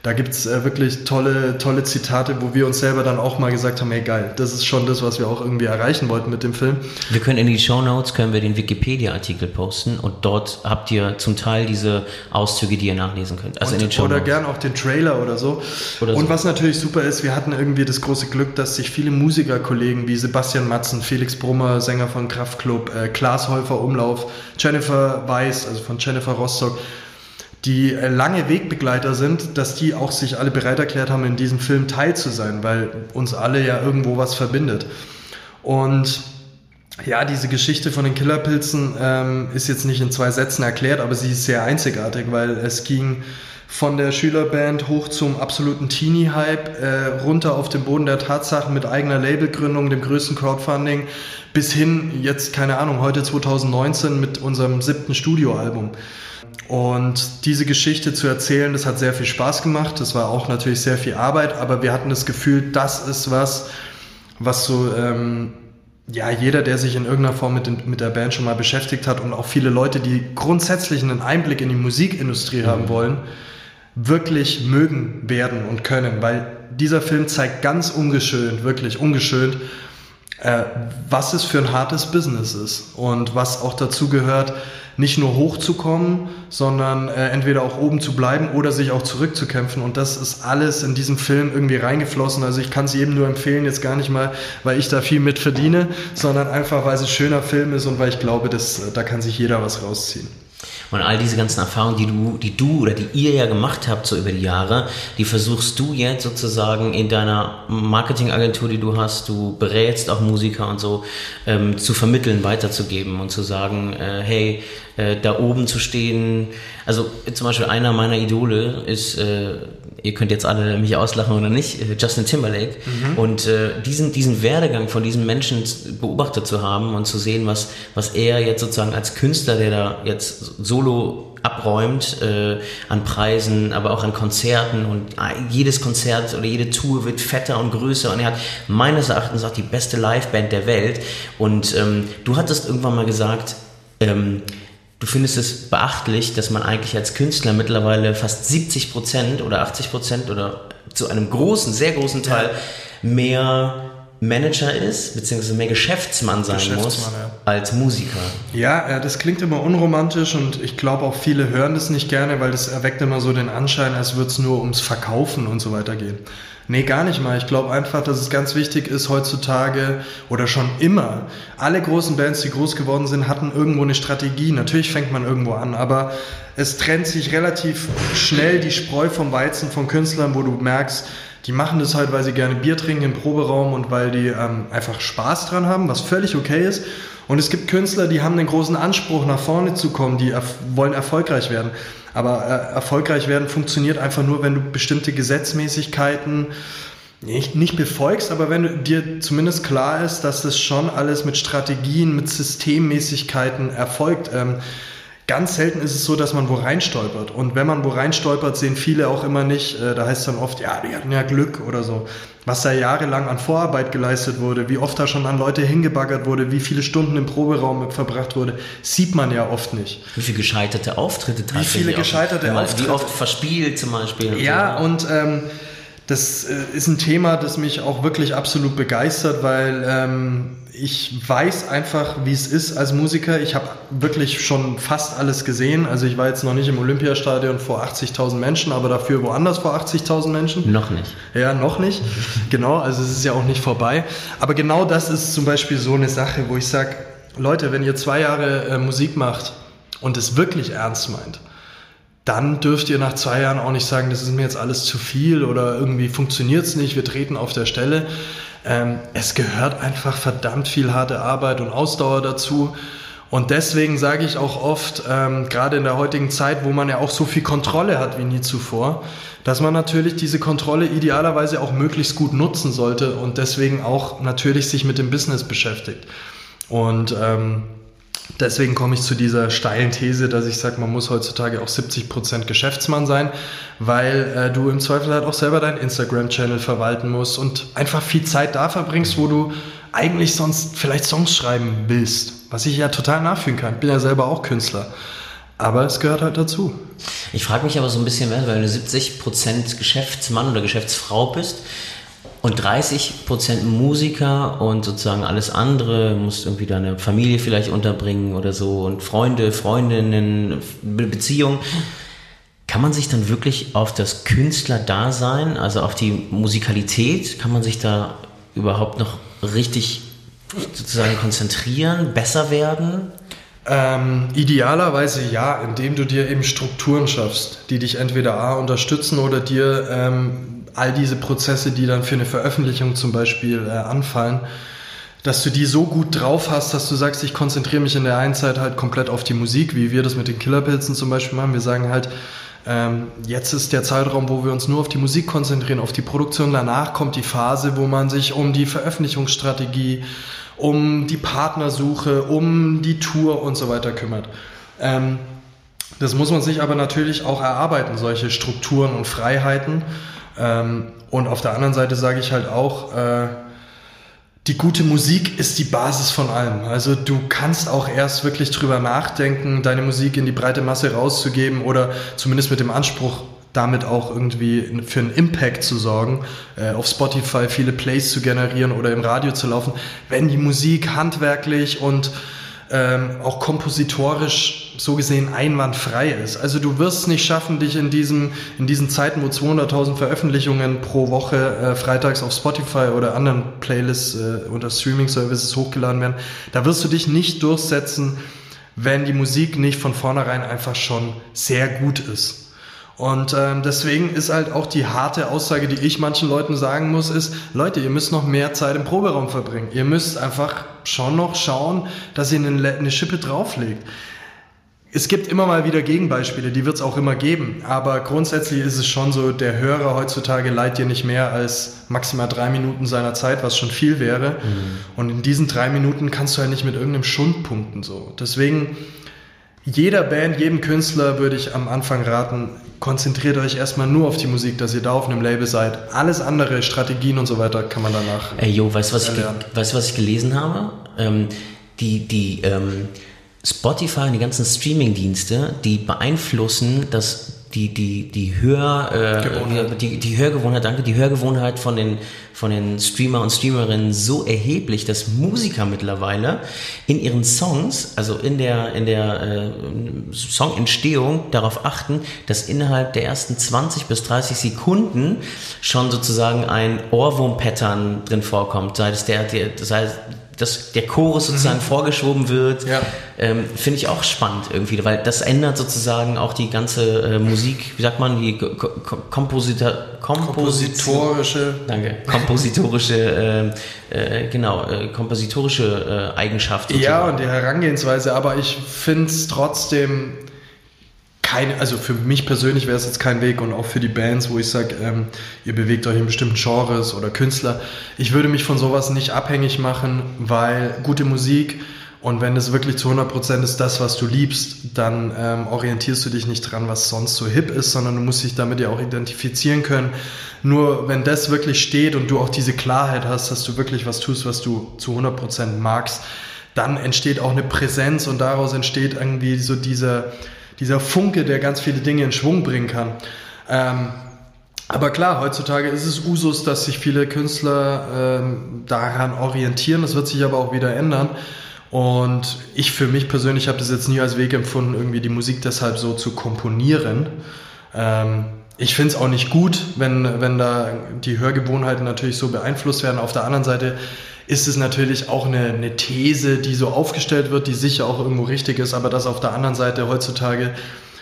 da gibt's äh, wirklich tolle, tolle Zitate, wo wir uns selber dann auch mal gesagt haben, hey geil, das ist schon das, was wir auch irgendwie erreichen wollten mit dem Film. Wir können in die Show Notes können wir den Wikipedia-Artikel posten und dort habt ihr zum Teil diese Auszüge, die ihr nachlesen könnt. Also und, in den Show Oder gern auch den Trailer oder so. Oder und so. was natürlich super ist, wir hatten irgendwie das große Glück, dass sich viele Musikerkollegen wie Sebastian Matzen, Felix Brummer, Sänger von Kraftklub, äh, Klaas Häufer Umlauf, Jennifer Weiss, also von Jennifer Rostock, die äh, lange Wegbegleiter sind, dass die auch sich alle bereit erklärt haben, in diesem Film teil zu sein, weil uns alle ja irgendwo was verbindet. Und ja, diese Geschichte von den Killerpilzen ähm, ist jetzt nicht in zwei Sätzen erklärt, aber sie ist sehr einzigartig, weil es ging von der Schülerband hoch zum absoluten Teenie-Hype, äh, runter auf den Boden der Tatsachen mit eigener Labelgründung, dem größten Crowdfunding, bis hin jetzt, keine Ahnung, heute 2019 mit unserem siebten Studioalbum. Und diese Geschichte zu erzählen, das hat sehr viel Spaß gemacht. Das war auch natürlich sehr viel Arbeit, aber wir hatten das Gefühl, das ist was, was so, ähm, ja, jeder, der sich in irgendeiner Form mit, den, mit der Band schon mal beschäftigt hat und auch viele Leute, die grundsätzlich einen Einblick in die Musikindustrie mhm. haben wollen, wirklich mögen werden und können, weil dieser Film zeigt ganz ungeschönt, wirklich ungeschönt, äh, was es für ein hartes Business ist und was auch dazu gehört, nicht nur hochzukommen, sondern äh, entweder auch oben zu bleiben oder sich auch zurückzukämpfen. Und das ist alles in diesem Film irgendwie reingeflossen. Also ich kann es jedem nur empfehlen, jetzt gar nicht mal, weil ich da viel mit verdiene, sondern einfach, weil es ein schöner Film ist und weil ich glaube, dass, äh, da kann sich jeder was rausziehen. Und all diese ganzen Erfahrungen, die du, die du oder die ihr ja gemacht habt so über die Jahre, die versuchst du jetzt sozusagen in deiner Marketingagentur, die du hast, du berätst auch Musiker und so, ähm, zu vermitteln, weiterzugeben und zu sagen, äh, hey, äh, da oben zu stehen. Also zum Beispiel einer meiner Idole ist, äh, ihr könnt jetzt alle mich auslachen oder nicht, äh, Justin Timberlake. Mhm. Und äh, diesen, diesen Werdegang von diesem Menschen beobachtet zu haben und zu sehen, was, was er jetzt sozusagen als Künstler, der da jetzt solo abräumt äh, an Preisen, aber auch an Konzerten und äh, jedes Konzert oder jede Tour wird fetter und größer und er hat meines Erachtens auch die beste Liveband der Welt und ähm, du hattest irgendwann mal gesagt, ähm, du findest es beachtlich, dass man eigentlich als Künstler mittlerweile fast 70 Prozent oder 80 Prozent oder zu einem großen, sehr großen Teil mehr Manager ist, beziehungsweise mehr Geschäftsmann sein Geschäftsmann, muss ja. als Musiker. Ja, das klingt immer unromantisch und ich glaube auch viele hören das nicht gerne, weil das erweckt immer so den Anschein, als würde es nur ums Verkaufen und so weiter gehen. Nee, gar nicht mal. Ich glaube einfach, dass es ganz wichtig ist heutzutage oder schon immer. Alle großen Bands, die groß geworden sind, hatten irgendwo eine Strategie. Natürlich fängt man irgendwo an, aber es trennt sich relativ schnell die Spreu vom Weizen von Künstlern, wo du merkst, die machen das halt, weil sie gerne Bier trinken im Proberaum und weil die ähm, einfach Spaß dran haben, was völlig okay ist. Und es gibt Künstler, die haben den großen Anspruch, nach vorne zu kommen, die erf wollen erfolgreich werden. Aber äh, erfolgreich werden funktioniert einfach nur, wenn du bestimmte Gesetzmäßigkeiten nicht, nicht befolgst, aber wenn du, dir zumindest klar ist, dass das schon alles mit Strategien, mit Systemmäßigkeiten erfolgt. Ähm, Ganz selten ist es so, dass man wo reinstolpert. Und wenn man wo reinstolpert, sehen viele auch immer nicht, äh, da heißt es dann oft, ja, die hatten ja Glück oder so. Was da jahrelang an Vorarbeit geleistet wurde, wie oft da schon an Leute hingebaggert wurde, wie viele Stunden im Proberaum verbracht wurde, sieht man ja oft nicht. Wie viele gescheiterte Auftritte tatsächlich. Wie viele gescheiterte auch, Auftritte. Wie oft verspielt zum Beispiel. Ja, und, so. und ähm, das äh, ist ein Thema, das mich auch wirklich absolut begeistert, weil ähm, ich weiß einfach, wie es ist als Musiker. Ich habe wirklich schon fast alles gesehen. Also ich war jetzt noch nicht im Olympiastadion vor 80.000 Menschen, aber dafür woanders vor 80.000 Menschen. Noch nicht. Ja, noch nicht. [LAUGHS] genau, also es ist ja auch nicht vorbei. Aber genau das ist zum Beispiel so eine Sache, wo ich sage, Leute, wenn ihr zwei Jahre äh, Musik macht und es wirklich ernst meint, dann dürft ihr nach zwei Jahren auch nicht sagen, das ist mir jetzt alles zu viel oder irgendwie funktioniert es nicht, wir treten auf der Stelle. Ähm, es gehört einfach verdammt viel harte Arbeit und Ausdauer dazu. Und deswegen sage ich auch oft, ähm, gerade in der heutigen Zeit, wo man ja auch so viel Kontrolle hat wie nie zuvor, dass man natürlich diese Kontrolle idealerweise auch möglichst gut nutzen sollte und deswegen auch natürlich sich mit dem Business beschäftigt. Und ähm, Deswegen komme ich zu dieser steilen These, dass ich sage, man muss heutzutage auch 70% Geschäftsmann sein, weil äh, du im Zweifel halt auch selber deinen Instagram-Channel verwalten musst und einfach viel Zeit da verbringst, wo du eigentlich sonst vielleicht Songs schreiben willst, was ich ja total nachfühlen kann. Bin ja selber auch Künstler. Aber es gehört halt dazu. Ich frage mich aber so ein bisschen, weil du 70% Geschäftsmann oder Geschäftsfrau bist, und 30 Prozent Musiker und sozusagen alles andere, musst irgendwie deine Familie vielleicht unterbringen oder so und Freunde, Freundinnen, Beziehungen. Kann man sich dann wirklich auf das Künstlerdasein, also auf die Musikalität, kann man sich da überhaupt noch richtig sozusagen konzentrieren, besser werden? Ähm, idealerweise ja, indem du dir eben Strukturen schaffst, die dich entweder A unterstützen oder dir ähm, all diese Prozesse, die dann für eine Veröffentlichung zum Beispiel äh, anfallen, dass du die so gut drauf hast, dass du sagst, ich konzentriere mich in der einen Zeit halt komplett auf die Musik, wie wir das mit den Killerpilzen zum Beispiel machen. Wir sagen halt, ähm, jetzt ist der Zeitraum, wo wir uns nur auf die Musik konzentrieren, auf die Produktion. Danach kommt die Phase, wo man sich um die Veröffentlichungsstrategie, um die Partnersuche, um die Tour und so weiter kümmert. Ähm, das muss man sich aber natürlich auch erarbeiten, solche Strukturen und Freiheiten. Ähm, und auf der anderen Seite sage ich halt auch, äh, die gute Musik ist die Basis von allem. Also du kannst auch erst wirklich drüber nachdenken, deine Musik in die breite Masse rauszugeben oder zumindest mit dem Anspruch, damit auch irgendwie für einen Impact zu sorgen, äh, auf Spotify viele Plays zu generieren oder im Radio zu laufen, wenn die Musik handwerklich und ähm, auch kompositorisch so gesehen einwandfrei ist. Also du wirst es nicht schaffen, dich in, diesem, in diesen Zeiten, wo 200.000 Veröffentlichungen pro Woche äh, freitags auf Spotify oder anderen Playlists äh, oder Streaming-Services hochgeladen werden, da wirst du dich nicht durchsetzen, wenn die Musik nicht von vornherein einfach schon sehr gut ist. Und ähm, deswegen ist halt auch die harte Aussage, die ich manchen Leuten sagen muss, ist, Leute, ihr müsst noch mehr Zeit im Proberaum verbringen. Ihr müsst einfach schon noch schauen, dass ihr eine, eine Schippe drauflegt. Es gibt immer mal wieder Gegenbeispiele, die wird es auch immer geben. Aber grundsätzlich ist es schon so, der Hörer heutzutage leiht dir nicht mehr als maximal drei Minuten seiner Zeit, was schon viel wäre. Mhm. Und in diesen drei Minuten kannst du halt nicht mit irgendeinem Schund punkten. So. Deswegen jeder Band, jedem Künstler würde ich am Anfang raten, konzentriert euch erstmal nur auf die Musik, dass ihr da auf einem Label seid. Alles andere, Strategien und so weiter, kann man danach. Ey, jo, weißt du, was, ich, weißt, was ich gelesen habe? Ähm, die, die ähm, Spotify und die ganzen Streaming-Dienste, die beeinflussen das die, die, die, Hör, äh, die, die Hörgewohnheit, danke, die Hörgewohnheit von den, von den Streamer und Streamerinnen so erheblich, dass Musiker mittlerweile in ihren Songs, also in der, in der äh, Songentstehung darauf achten, dass innerhalb der ersten 20 bis 30 Sekunden schon sozusagen ein Ohrwurm-Pattern drin vorkommt, sei es der, der sei es dass der Chorus sozusagen mhm. vorgeschoben wird, ja. ähm, finde ich auch spannend irgendwie, weil das ändert sozusagen auch die ganze äh, Musik, wie sagt man, die Ko Ko Komposita kompositorische, danke, kompositorische, äh, äh, genau, äh, kompositorische äh, Eigenschaft. Ja, und die Herangehensweise, aber ich finde es trotzdem keine, also für mich persönlich wäre es jetzt kein Weg und auch für die Bands, wo ich sage, ähm, ihr bewegt euch in bestimmten Genres oder Künstler. Ich würde mich von sowas nicht abhängig machen, weil gute Musik und wenn es wirklich zu 100% ist das, was du liebst, dann ähm, orientierst du dich nicht dran, was sonst so hip ist, sondern du musst dich damit ja auch identifizieren können. Nur wenn das wirklich steht und du auch diese Klarheit hast, dass du wirklich was tust, was du zu 100% magst, dann entsteht auch eine Präsenz und daraus entsteht irgendwie so dieser dieser Funke, der ganz viele Dinge in Schwung bringen kann. Ähm, aber klar, heutzutage ist es Usus, dass sich viele Künstler ähm, daran orientieren. Das wird sich aber auch wieder ändern. Und ich für mich persönlich habe das jetzt nie als Weg empfunden, irgendwie die Musik deshalb so zu komponieren. Ähm, ich finde es auch nicht gut, wenn, wenn da die Hörgewohnheiten natürlich so beeinflusst werden. Auf der anderen Seite ist es natürlich auch eine, eine These, die so aufgestellt wird, die sicher auch irgendwo richtig ist, aber dass auf der anderen Seite heutzutage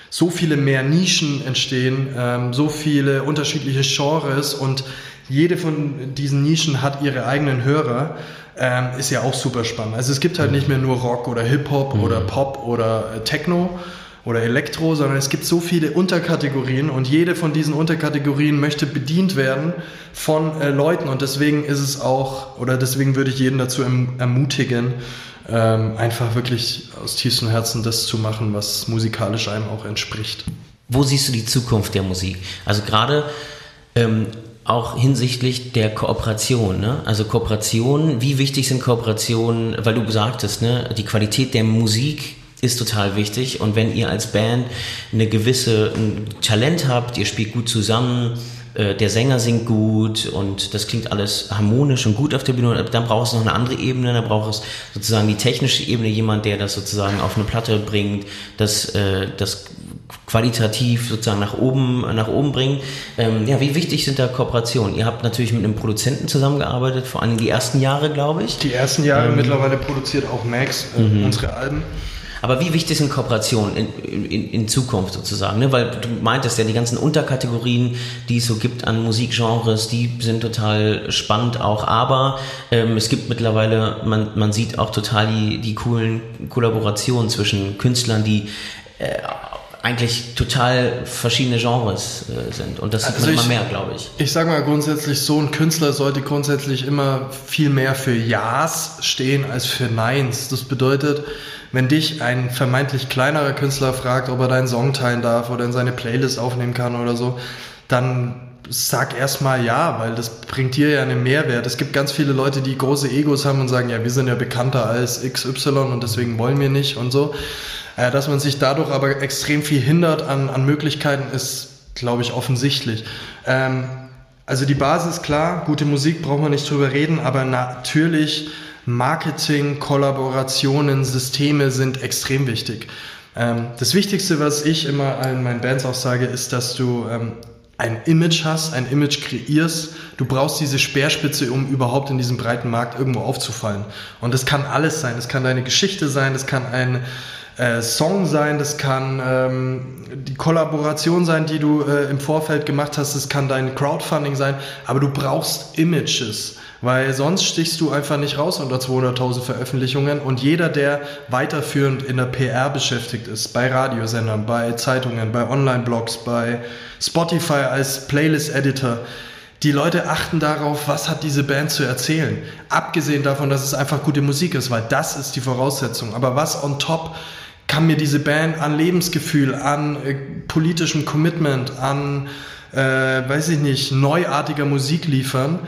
so viele mehr Nischen entstehen, ähm, so viele unterschiedliche Genres und jede von diesen Nischen hat ihre eigenen Hörer, ähm, ist ja auch super spannend. Also es gibt halt nicht mehr nur Rock oder Hip-Hop mhm. oder Pop oder äh, Techno, oder Elektro, sondern es gibt so viele Unterkategorien und jede von diesen Unterkategorien möchte bedient werden von äh, Leuten und deswegen ist es auch, oder deswegen würde ich jeden dazu erm ermutigen, ähm, einfach wirklich aus tiefstem Herzen das zu machen, was musikalisch einem auch entspricht. Wo siehst du die Zukunft der Musik? Also gerade ähm, auch hinsichtlich der Kooperation. Ne? Also Kooperationen, wie wichtig sind Kooperationen, weil du sagtest, ne, die Qualität der Musik ist total wichtig und wenn ihr als Band eine gewisse ein Talent habt, ihr spielt gut zusammen, äh, der Sänger singt gut und das klingt alles harmonisch und gut auf der Bühne. Dann braucht es noch eine andere Ebene, dann braucht es sozusagen die technische Ebene, jemand, der das sozusagen auf eine Platte bringt, das, äh, das qualitativ sozusagen nach oben, nach oben bringen. Ähm, ja, wie wichtig sind da Kooperationen? Ihr habt natürlich mit einem Produzenten zusammengearbeitet, vor allem die ersten Jahre, glaube ich. Die ersten Jahre, ähm, mittlerweile produziert auch Max äh, mhm. unsere Alben. Aber wie wichtig sind Kooperationen in, in, in Zukunft sozusagen? Ne? Weil du meintest ja, die ganzen Unterkategorien, die es so gibt an Musikgenres, die sind total spannend auch. Aber ähm, es gibt mittlerweile, man, man sieht auch total die, die coolen Kollaborationen zwischen Künstlern, die äh, eigentlich total verschiedene Genres äh, sind. Und das sieht also man ich, immer mehr, glaube ich. Ich sage mal grundsätzlich, so ein Künstler sollte grundsätzlich immer viel mehr für Ja's stehen als für Neins. Das bedeutet, wenn dich ein vermeintlich kleinerer Künstler fragt, ob er deinen Song teilen darf oder in seine Playlist aufnehmen kann oder so, dann sag erstmal ja, weil das bringt dir ja einen Mehrwert. Es gibt ganz viele Leute, die große Egos haben und sagen, ja, wir sind ja bekannter als XY und deswegen wollen wir nicht und so. Äh, dass man sich dadurch aber extrem viel hindert an, an Möglichkeiten, ist, glaube ich, offensichtlich. Ähm, also die Basis, klar, gute Musik braucht man nicht drüber reden, aber natürlich Marketing, Kollaborationen, Systeme sind extrem wichtig. Ähm, das Wichtigste, was ich immer allen meinen Bands auch sage, ist, dass du ähm, ein Image hast, ein Image kreierst. Du brauchst diese Speerspitze, um überhaupt in diesem breiten Markt irgendwo aufzufallen. Und das kann alles sein. Das kann deine Geschichte sein, das kann ein äh, Song sein, das kann ähm, die Kollaboration sein, die du äh, im Vorfeld gemacht hast, das kann dein Crowdfunding sein, aber du brauchst Images, weil sonst stichst du einfach nicht raus unter 200.000 Veröffentlichungen und jeder, der weiterführend in der PR beschäftigt ist, bei Radiosendern, bei Zeitungen, bei Online-Blogs, bei Spotify als Playlist-Editor, die Leute achten darauf, was hat diese Band zu erzählen. Abgesehen davon, dass es einfach gute Musik ist, weil das ist die Voraussetzung. Aber was on top kann mir diese Band an Lebensgefühl, an äh, politischem Commitment, an, äh, weiß ich nicht, neuartiger Musik liefern,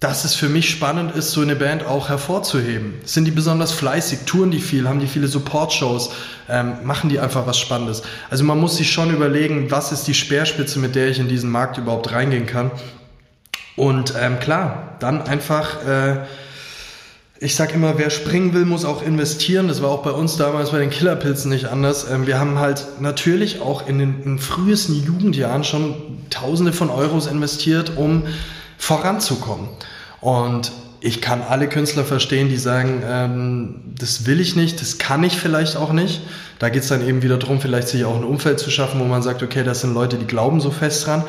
dass es für mich spannend ist, so eine Band auch hervorzuheben. Sind die besonders fleißig, touren die viel, haben die viele Support-Shows, ähm, machen die einfach was Spannendes. Also man muss sich schon überlegen, was ist die Speerspitze, mit der ich in diesen Markt überhaupt reingehen kann. Und ähm, klar, dann einfach... Äh, ich sag immer, wer springen will, muss auch investieren. Das war auch bei uns damals bei den Killerpilzen nicht anders. Ähm, wir haben halt natürlich auch in den in frühesten Jugendjahren schon Tausende von Euros investiert, um voranzukommen. Und ich kann alle Künstler verstehen, die sagen, ähm, das will ich nicht, das kann ich vielleicht auch nicht. Da geht es dann eben wieder darum, vielleicht sich auch ein Umfeld zu schaffen, wo man sagt, okay, das sind Leute, die glauben so fest dran.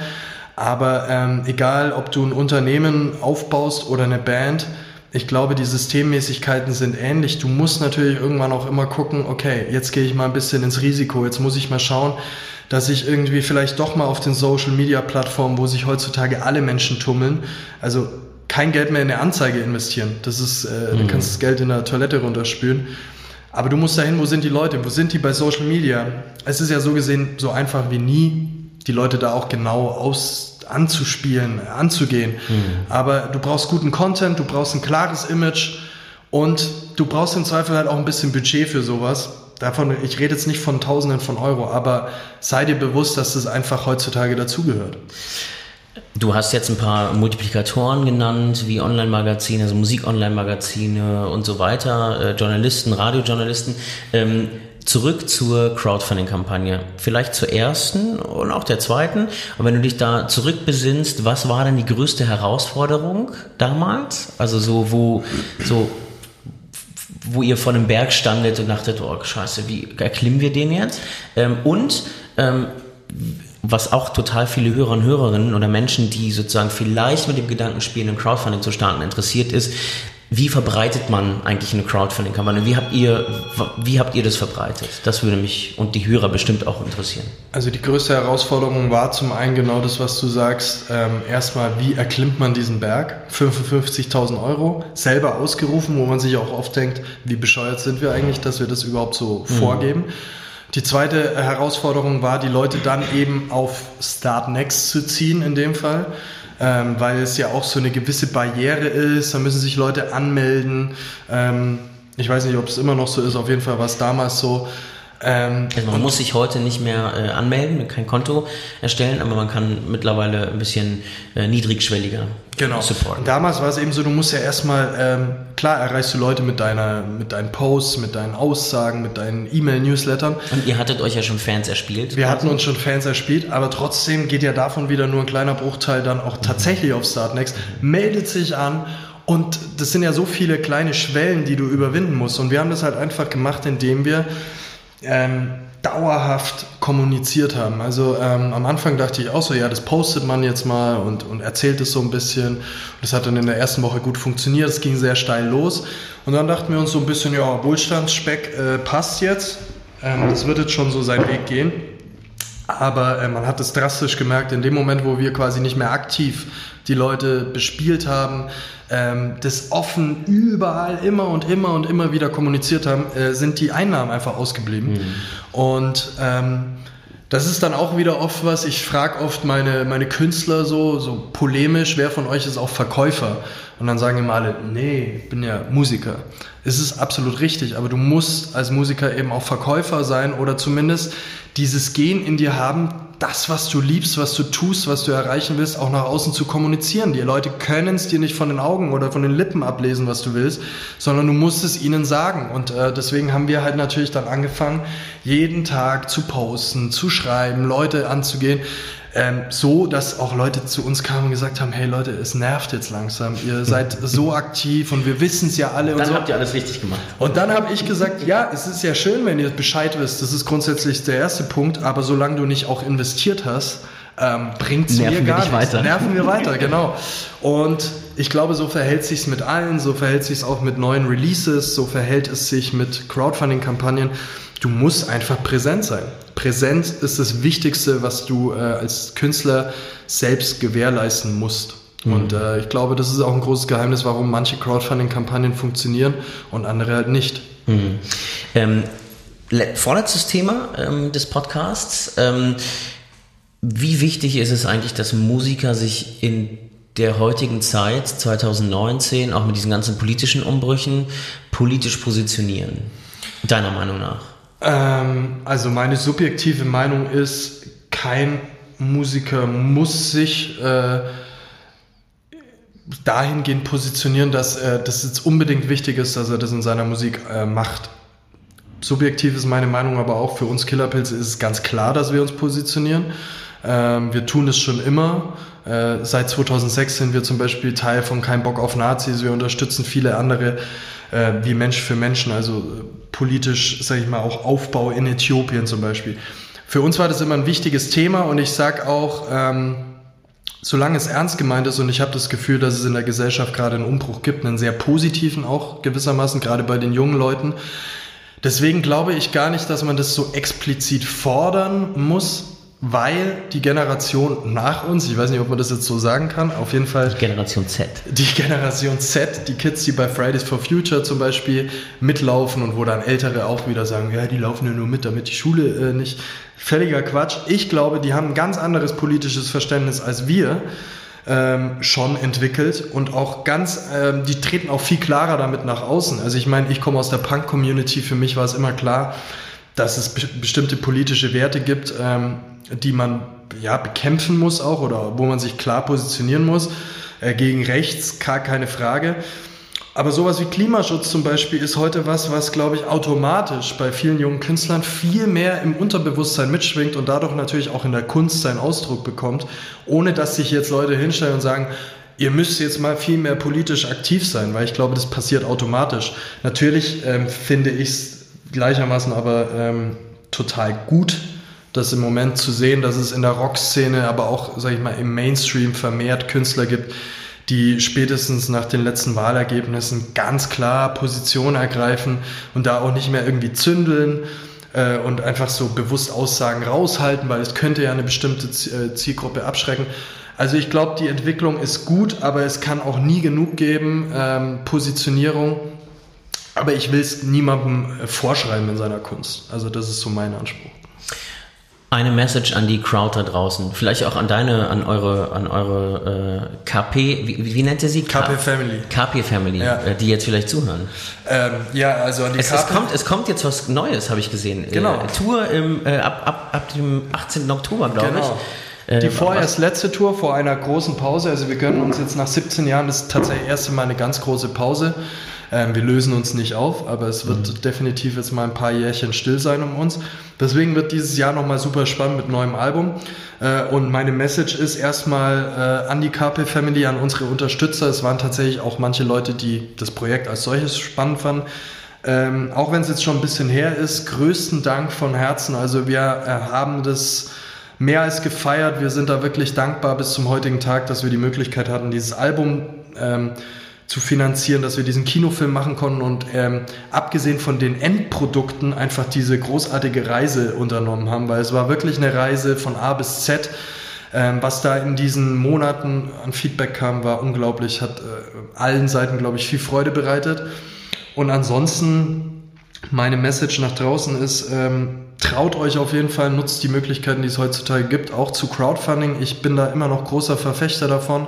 Aber ähm, egal, ob du ein Unternehmen aufbaust oder eine Band, ich glaube, die Systemmäßigkeiten sind ähnlich. Du musst natürlich irgendwann auch immer gucken, okay, jetzt gehe ich mal ein bisschen ins Risiko, jetzt muss ich mal schauen, dass ich irgendwie vielleicht doch mal auf den Social Media Plattformen, wo sich heutzutage alle Menschen tummeln, also kein Geld mehr in eine Anzeige investieren. Das ist, äh, mhm. du kannst das Geld in der Toilette runterspülen. Aber du musst dahin, wo sind die Leute? Wo sind die bei Social Media? Es ist ja so gesehen so einfach wie nie, die Leute da auch genau aus anzuspielen, anzugehen. Mhm. Aber du brauchst guten Content, du brauchst ein klares Image und du brauchst im Zweifel halt auch ein bisschen Budget für sowas. Davon, ich rede jetzt nicht von Tausenden von Euro, aber sei dir bewusst, dass das einfach heutzutage dazugehört. Du hast jetzt ein paar Multiplikatoren genannt, wie Online-Magazine, also Musik-Online-Magazine und so weiter, äh, Journalisten, Radiojournalisten. Ähm, zurück zur Crowdfunding-Kampagne. Vielleicht zur ersten und auch der zweiten. Und wenn du dich da zurückbesinnst, was war denn die größte Herausforderung damals? Also so, wo, so, wo ihr vor dem Berg standet und dachtet, oh scheiße, wie erklimmen wir den jetzt? Ähm, und ähm, was auch total viele Hörer und Hörerinnen oder Menschen, die sozusagen vielleicht mit dem Gedanken spielen, ein Crowdfunding zu starten, interessiert ist, wie verbreitet man eigentlich eine Crowdfunding-Kampagne? Wie habt ihr, wie habt ihr das verbreitet? Das würde mich und die Hörer bestimmt auch interessieren. Also die größte Herausforderung war zum einen genau das, was du sagst. Ähm, erstmal, wie erklimmt man diesen Berg? 55.000 Euro, selber ausgerufen, wo man sich auch oft denkt, wie bescheuert sind wir eigentlich, dass wir das überhaupt so mhm. vorgeben. Die zweite Herausforderung war, die Leute dann eben auf Start Next zu ziehen in dem Fall ähm, weil es ja auch so eine gewisse Barriere ist. Da müssen sich Leute anmelden. Ähm, ich weiß nicht, ob es immer noch so ist. Auf jeden Fall war es damals so. Ähm, also man muss sich heute nicht mehr äh, anmelden, kein Konto erstellen, aber man kann mittlerweile ein bisschen äh, niedrigschwelliger genau. supporten. Damals war es eben so, du musst ja erstmal, ähm, klar erreichst du Leute mit, deiner, mit deinen Posts, mit deinen Aussagen, mit deinen E-Mail-Newslettern. Und ihr hattet euch ja schon Fans erspielt. Wir hatten uns schon Fans erspielt, aber trotzdem geht ja davon wieder nur ein kleiner Bruchteil dann auch tatsächlich mhm. auf Startnext, meldet sich an und das sind ja so viele kleine Schwellen, die du überwinden musst. Und wir haben das halt einfach gemacht, indem wir ähm, dauerhaft kommuniziert haben. Also ähm, am Anfang dachte ich auch so, ja, das postet man jetzt mal und, und erzählt es so ein bisschen. Das hat dann in der ersten Woche gut funktioniert, es ging sehr steil los. Und dann dachten wir uns so ein bisschen, ja, Wohlstandsspeck äh, passt jetzt. Ähm, das wird jetzt schon so seinen Weg gehen. Aber äh, man hat es drastisch gemerkt, in dem Moment, wo wir quasi nicht mehr aktiv die Leute bespielt haben, ähm, das offen überall immer und immer und immer wieder kommuniziert haben, äh, sind die Einnahmen einfach ausgeblieben. Mhm. Und ähm, das ist dann auch wieder oft was, ich frage oft meine, meine Künstler so, so polemisch, wer von euch ist auch Verkäufer? Und dann sagen immer alle, nee, ich bin ja Musiker. Es ist absolut richtig, aber du musst als Musiker eben auch Verkäufer sein oder zumindest dieses Gen in dir haben, das, was du liebst, was du tust, was du erreichen willst, auch nach außen zu kommunizieren. Die Leute können es dir nicht von den Augen oder von den Lippen ablesen, was du willst, sondern du musst es ihnen sagen. Und äh, deswegen haben wir halt natürlich dann angefangen, jeden Tag zu posten, zu schreiben, Leute anzugehen. Ähm, so, dass auch Leute zu uns kamen und gesagt haben, hey Leute, es nervt jetzt langsam, ihr seid [LAUGHS] so aktiv und wir wissen es ja alle. Dann so. habt ihr alles richtig gemacht. Und dann habe ich gesagt, ja, es ist ja schön, wenn ihr Bescheid wisst, das ist grundsätzlich der erste Punkt, aber solange du nicht auch investiert hast, ähm, bringt es mir gar nichts. Weiter. Nerven wir weiter, [LAUGHS] genau. Und ich glaube, so verhält sich mit allen, so verhält sich auch mit neuen Releases, so verhält es sich mit Crowdfunding-Kampagnen. Du musst einfach präsent sein. Präsenz ist das Wichtigste, was du äh, als Künstler selbst gewährleisten musst. Mhm. Und äh, ich glaube, das ist auch ein großes Geheimnis, warum manche Crowdfunding-Kampagnen funktionieren und andere halt nicht. Mhm. Ähm, vorletztes Thema ähm, des Podcasts. Ähm, wie wichtig ist es eigentlich, dass Musiker sich in der heutigen Zeit, 2019, auch mit diesen ganzen politischen Umbrüchen, politisch positionieren? Deiner Meinung nach? Ähm, also meine subjektive Meinung ist, kein Musiker muss sich äh, dahingehend positionieren, dass äh, das jetzt unbedingt wichtig ist, dass er das in seiner Musik äh, macht. Subjektiv ist meine Meinung, aber auch für uns Killerpilze ist es ganz klar, dass wir uns positionieren. Ähm, wir tun es schon immer. Äh, seit 2006 sind wir zum Beispiel Teil von Kein Bock auf Nazis. Wir unterstützen viele andere äh, wie Mensch für Menschen, also äh, politisch, sage ich mal, auch Aufbau in Äthiopien zum Beispiel. Für uns war das immer ein wichtiges Thema und ich sage auch, ähm, solange es ernst gemeint ist und ich habe das Gefühl, dass es in der Gesellschaft gerade einen Umbruch gibt, einen sehr positiven auch gewissermaßen, gerade bei den jungen Leuten. Deswegen glaube ich gar nicht, dass man das so explizit fordern muss, weil die Generation nach uns, ich weiß nicht, ob man das jetzt so sagen kann, auf jeden Fall. Die Generation Z. Die Generation Z, die Kids, die bei Fridays for Future zum Beispiel mitlaufen und wo dann Ältere auch wieder sagen, ja, die laufen ja nur mit, damit die Schule äh, nicht. Völliger Quatsch. Ich glaube, die haben ein ganz anderes politisches Verständnis als wir. Ähm, schon entwickelt und auch ganz, ähm, die treten auch viel klarer damit nach außen. Also ich meine, ich komme aus der Punk-Community, für mich war es immer klar, dass es be bestimmte politische Werte gibt, ähm, die man ja bekämpfen muss auch oder wo man sich klar positionieren muss. Äh, gegen rechts, gar keine Frage. Aber sowas wie Klimaschutz zum Beispiel ist heute was, was, glaube ich, automatisch bei vielen jungen Künstlern viel mehr im Unterbewusstsein mitschwingt und dadurch natürlich auch in der Kunst seinen Ausdruck bekommt, ohne dass sich jetzt Leute hinstellen und sagen, ihr müsst jetzt mal viel mehr politisch aktiv sein, weil ich glaube, das passiert automatisch. Natürlich ähm, finde ich es gleichermaßen aber ähm, total gut, das im Moment zu sehen, dass es in der Rockszene, aber auch, sag ich mal, im Mainstream vermehrt Künstler gibt, die spätestens nach den letzten Wahlergebnissen ganz klar Position ergreifen und da auch nicht mehr irgendwie zündeln äh, und einfach so bewusst Aussagen raushalten, weil es könnte ja eine bestimmte äh, Zielgruppe abschrecken. Also ich glaube, die Entwicklung ist gut, aber es kann auch nie genug geben, ähm, Positionierung. Aber ich will es niemandem äh, vorschreiben in seiner Kunst. Also das ist so mein Anspruch. Eine Message an die Crowd da draußen, vielleicht auch an deine, an eure, an eure äh, KP, wie, wie nennt ihr sie? KP Family. KP Family, ja. äh, die jetzt vielleicht zuhören. Ähm, ja, also an die es, es, kommt, es kommt jetzt was Neues, habe ich gesehen. Genau. Äh, Tour im, äh, ab, ab, ab dem 18. Oktober, glaube genau. ich. Die ähm, vorerst letzte Tour vor einer großen Pause. Also wir gönnen uns jetzt nach 17 Jahren das ist tatsächlich erste Mal eine ganz große Pause. Ähm, wir lösen uns nicht auf, aber es wird mhm. definitiv jetzt mal ein paar Jährchen still sein um uns. Deswegen wird dieses Jahr nochmal super spannend mit neuem Album. Äh, und meine Message ist erstmal äh, an die KP Family, an unsere Unterstützer. Es waren tatsächlich auch manche Leute, die das Projekt als solches spannend fanden. Ähm, auch wenn es jetzt schon ein bisschen her ist, größten Dank von Herzen. Also wir äh, haben das mehr als gefeiert. Wir sind da wirklich dankbar bis zum heutigen Tag, dass wir die Möglichkeit hatten, dieses Album ähm, zu finanzieren, dass wir diesen Kinofilm machen konnten und ähm, abgesehen von den Endprodukten einfach diese großartige Reise unternommen haben, weil es war wirklich eine Reise von A bis Z. Ähm, was da in diesen Monaten an Feedback kam, war unglaublich, hat äh, allen Seiten, glaube ich, viel Freude bereitet. Und ansonsten, meine Message nach draußen ist, ähm, traut euch auf jeden Fall, nutzt die Möglichkeiten, die es heutzutage gibt, auch zu Crowdfunding. Ich bin da immer noch großer Verfechter davon.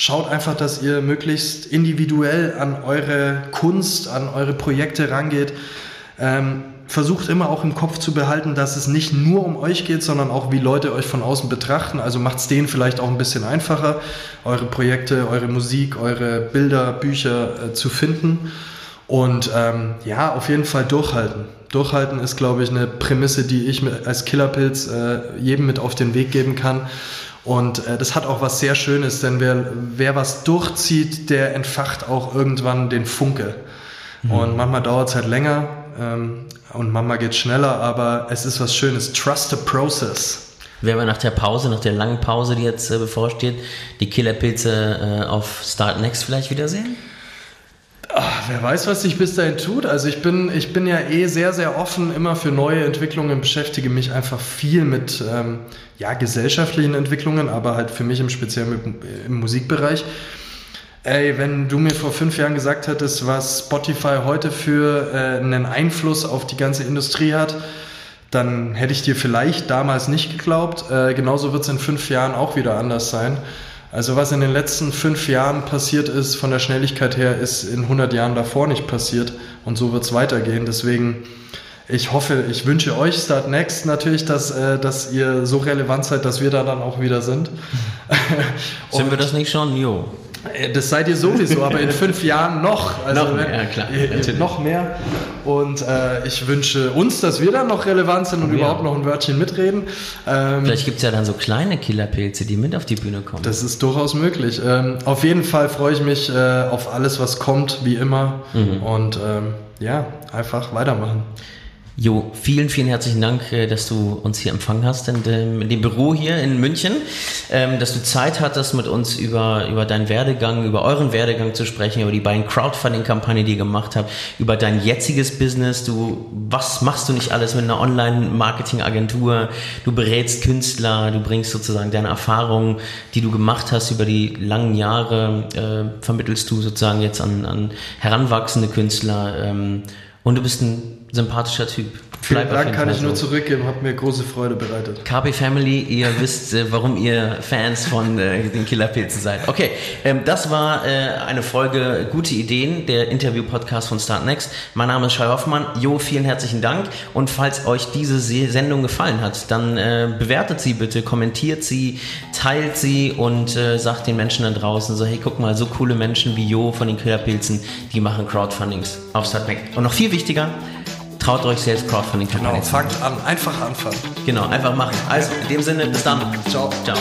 Schaut einfach, dass ihr möglichst individuell an eure Kunst, an eure Projekte rangeht. Ähm, versucht immer auch im Kopf zu behalten, dass es nicht nur um euch geht, sondern auch wie Leute euch von außen betrachten. Also macht es denen vielleicht auch ein bisschen einfacher, eure Projekte, eure Musik, eure Bilder, Bücher äh, zu finden. Und ähm, ja, auf jeden Fall durchhalten. Durchhalten ist, glaube ich, eine Prämisse, die ich als Killerpilz äh, jedem mit auf den Weg geben kann. Und äh, das hat auch was sehr Schönes, denn wer, wer was durchzieht, der entfacht auch irgendwann den Funke. Mhm. Und manchmal dauert es halt länger ähm, und manchmal geht es schneller, aber es ist was Schönes. Trust the process. Werden wir nach der Pause, nach der langen Pause, die jetzt äh, bevorsteht, die Killerpilze äh, auf Start Next vielleicht wiedersehen? Ach, wer weiß, was sich bis dahin tut. Also ich bin, ich bin ja eh sehr, sehr offen immer für neue Entwicklungen, beschäftige mich einfach viel mit ähm, ja, gesellschaftlichen Entwicklungen, aber halt für mich im Speziellen mit, im Musikbereich. Ey, wenn du mir vor fünf Jahren gesagt hättest, was Spotify heute für äh, einen Einfluss auf die ganze Industrie hat, dann hätte ich dir vielleicht damals nicht geglaubt. Äh, genauso wird es in fünf Jahren auch wieder anders sein. Also was in den letzten fünf Jahren passiert ist, von der Schnelligkeit her, ist in 100 Jahren davor nicht passiert. Und so wird es weitergehen. Deswegen, ich hoffe, ich wünsche euch Start Next natürlich, dass, äh, dass ihr so relevant seid, dass wir da dann auch wieder sind. sind wir [LAUGHS] das nicht schon? Jo. Äh, das seid ihr sowieso, aber in fünf Jahren noch. Also noch mehr, ja, klar. Noch mehr. Und äh, ich wünsche uns, dass wir dann noch relevant sind und ja. überhaupt noch ein Wörtchen mitreden. Ähm, Vielleicht gibt es ja dann so kleine Killerpilze, die mit auf die Bühne kommen. Das ist durchaus möglich. Ähm, auf jeden Fall freue ich mich äh, auf alles, was kommt, wie immer. Mhm. Und ähm, ja, einfach weitermachen. Jo, vielen, vielen herzlichen Dank, äh, dass du uns hier empfangen hast in dem, in dem Büro hier in München, ähm, dass du Zeit hattest, mit uns über, über deinen Werdegang, über euren Werdegang zu sprechen, über die beiden Crowdfunding-Kampagnen, die ihr gemacht habt, über dein jetziges Business. Du, was machst du nicht alles mit einer Online-Marketing-Agentur? Du berätst Künstler, du bringst sozusagen deine Erfahrungen, die du gemacht hast über die langen Jahre, äh, vermittelst du sozusagen jetzt an, an heranwachsende Künstler. Ähm, und du bist ein sympathischer Typ. Vielen Dank kann ich nur zurückgeben, hat mir große Freude bereitet. KB Family, ihr [LAUGHS] wisst, äh, warum ihr Fans von äh, den Killerpilzen seid. Okay, ähm, das war äh, eine Folge Gute Ideen, der Interview-Podcast von Start Next. Mein Name ist Schei Hoffmann. Jo, vielen herzlichen Dank. Und falls euch diese Sendung gefallen hat, dann äh, bewertet sie bitte, kommentiert sie, teilt sie und äh, sagt den Menschen da draußen so, hey, guck mal, so coole Menschen wie Jo von den Killerpilzen, die machen Crowdfundings auf Start Next. Und noch viel wichtiger, traut euch selbst Crowdfunding-Kampagnen Genau, fangt an, einfach anfangen. Genau, einfach machen. Also, in dem Sinne, bis dann. Ciao. Ciao.